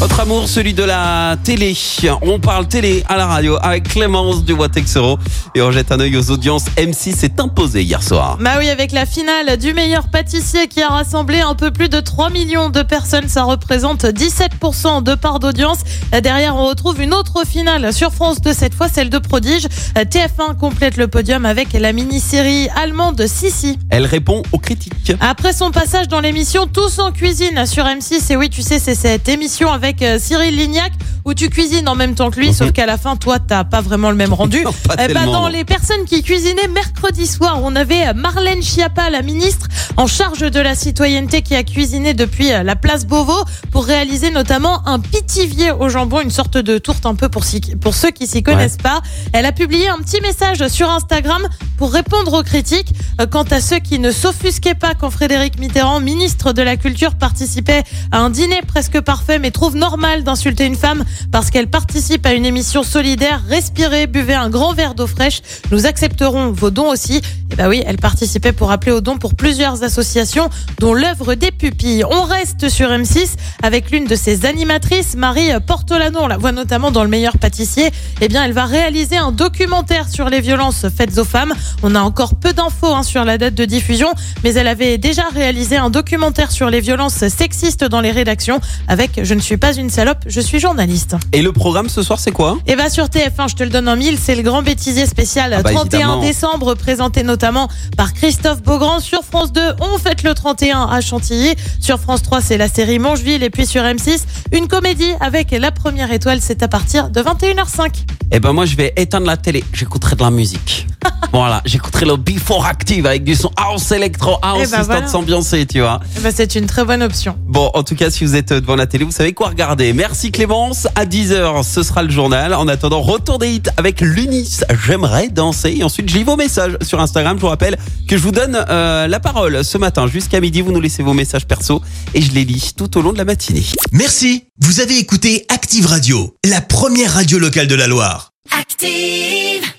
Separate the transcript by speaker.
Speaker 1: Votre amour, celui de la télé. On parle télé à la radio avec Clémence du Texero et on jette un œil aux audiences. M6 s'est imposé hier soir.
Speaker 2: Bah oui, avec la finale du meilleur pâtissier qui a rassemblé un peu plus de 3 millions de personnes, ça représente 17% de part d'audience. Derrière, on retrouve une autre finale sur France 2, cette fois celle de Prodige. TF1 complète le podium avec la mini-série allemande Sissi.
Speaker 1: Elle répond aux critiques.
Speaker 2: Après son passage dans l'émission Tous en cuisine sur M6, et oui, tu sais, c'est cette émission avec euh, Cyril Lignac où tu cuisines en même temps que lui, sauf qu'à la fin, toi, t'as pas vraiment le même rendu.
Speaker 1: Non, pas
Speaker 2: Eh ben, dans
Speaker 1: non.
Speaker 2: les personnes qui cuisinaient mercredi soir, on avait Marlène Schiappa, la ministre en charge de la citoyenneté, qui a cuisiné depuis euh, la place Beauvau pour réaliser notamment un pitivier au jambon, une sorte de tourte un peu pour, si- pour ceux qui s'y connaissent pas. Elle a publié un petit message sur Instagram pour répondre aux critiques. Euh, Quant à ceux qui ne s'offusquaient pas quand Frédéric Mitterrand, ministre de la Culture, participait à un dîner presque parfait, mais trouve normal d'insulter une femme parce qu'elle participe à une émission solidaire, respirez, buvez un grand verre d'eau fraîche. Nous accepterons vos dons aussi. Et bah oui, elle participait pour appeler aux dons pour plusieurs associations, dont l'œuvre des pupilles. On reste sur M6 avec l'une de ses animatrices, Marie Portolano. On la voit notamment dans Le meilleur pâtissier. Eh bien, elle va réaliser un documentaire sur les violences faites aux femmes. On a encore peu d'infos hein, sur la date de diffusion, mais elle avait déjà réalisé un documentaire sur les violences sexistes dans les rédactions avec Je ne suis pas une salope, je suis journaliste.
Speaker 1: Et le programme ce soir, c'est quoi?
Speaker 2: Et va sur TF1, je te le donne en mille, c'est le grand bêtisier spécial
Speaker 1: Ah bah,
Speaker 2: 31
Speaker 1: évidemment.
Speaker 2: décembre, présenté notamment par Christophe Beaugrand. Sur France 2, on fête le 31 à Chantilly. Sur France 3, c'est la série Mangeville. Et puis sur M6, une comédie avec la première étoile, c'est à partir de 21h05.
Speaker 1: Eh ben moi, je vais éteindre la télé. J'écouterai de la musique. voilà, j'écouterai le Before Active avec du son house électro, house
Speaker 2: Eh ben
Speaker 1: histoire
Speaker 2: voilà.
Speaker 1: de s'ambiancer, tu vois.
Speaker 2: Eh ben, c'est une très bonne option.
Speaker 1: Bon, en tout cas, si vous êtes devant la télé, vous savez quoi regarder. Merci Clémence. À 10h, ce sera le journal. En attendant, retour des hits avec l'Unis. J'aimerais danser. Et ensuite, j'ai vos messages sur Instagram. Je vous rappelle que je vous donne euh, la parole ce matin jusqu'à midi. Vous nous laissez vos messages perso et je les lis tout au long de la matinée.
Speaker 3: Merci, vous avez écouté Active Radio, la première radio locale de la Loire.
Speaker 4: Active.